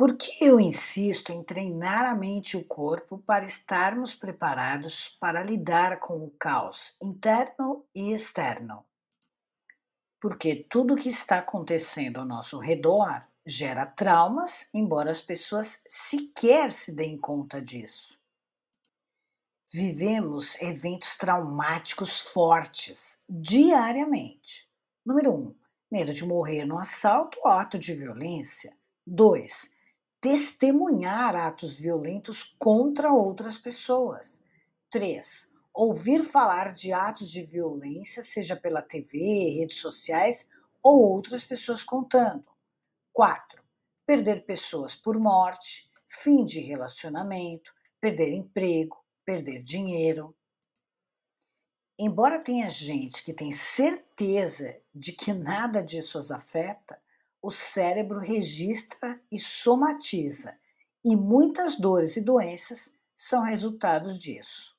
Por que eu insisto em treinar a mente e o corpo para estarmos preparados para lidar com o caos interno e externo? Porque tudo o que está acontecendo ao nosso redor gera traumas, embora as pessoas sequer se deem conta disso. Vivemos eventos traumáticos fortes diariamente. Número 1. Um, medo de morrer no assalto ou ato de violência. 2. Testemunhar atos violentos contra outras pessoas. 3. Ouvir falar de atos de violência, seja pela TV, redes sociais ou outras pessoas contando. 4. Perder pessoas por morte, fim de relacionamento, perder emprego, perder dinheiro. Embora tenha gente que tem certeza de que nada disso os afeta, o cérebro registra e somatiza, e muitas dores e doenças são resultados disso.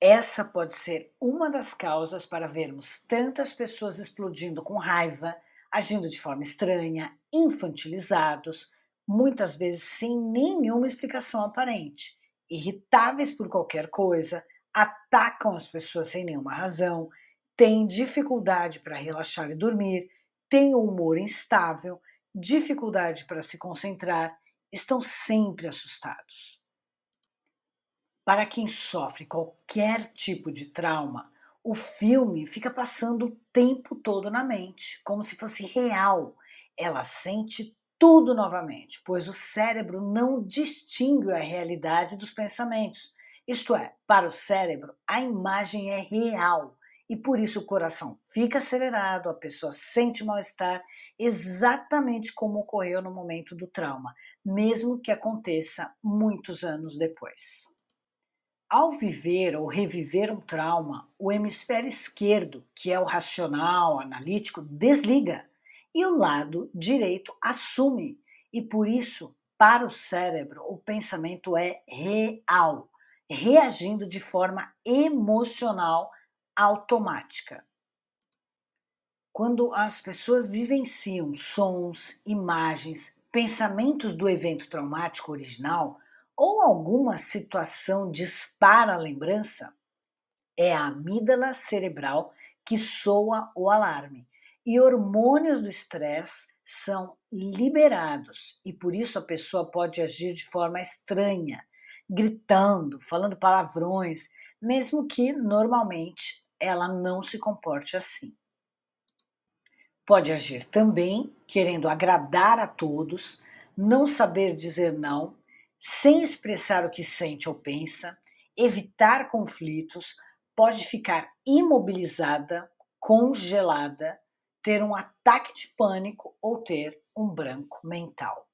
Essa pode ser uma das causas para vermos tantas pessoas explodindo com raiva, agindo de forma estranha, infantilizados, muitas vezes sem nenhuma explicação aparente, irritáveis por qualquer coisa, atacam as pessoas sem nenhuma razão, têm dificuldade para relaxar e dormir, têm um humor instável, dificuldade para se concentrar, estão sempre assustados. Para quem sofre qualquer tipo de trauma, o filme fica passando o tempo todo na mente, como se fosse real. Ela sente tudo novamente, pois o cérebro não distingue a realidade dos pensamentos. Isto é, para o cérebro, a imagem é real e por isso o coração fica acelerado, a pessoa sente mal-estar, exatamente como ocorreu no momento do trauma, mesmo que aconteça muitos anos depois. Ao viver ou reviver um trauma, o hemisfério esquerdo, que é o racional, analítico, desliga e o lado direito assume. E por isso, para o cérebro, o pensamento é real, reagindo de forma emocional automática. Quando as pessoas vivenciam sons, imagens, pensamentos do evento traumático original ou alguma situação dispara a lembrança, é a amígdala cerebral que soa o alarme e hormônios do estresse são liberados e por isso a pessoa pode agir de forma estranha, gritando, falando palavrões, mesmo que normalmente ela não se comporte assim. Pode agir também querendo agradar a todos, não saber dizer não, sem expressar o que sente ou pensa, evitar conflitos, pode ficar imobilizada, congelada, ter um ataque de pânico ou ter um branco mental.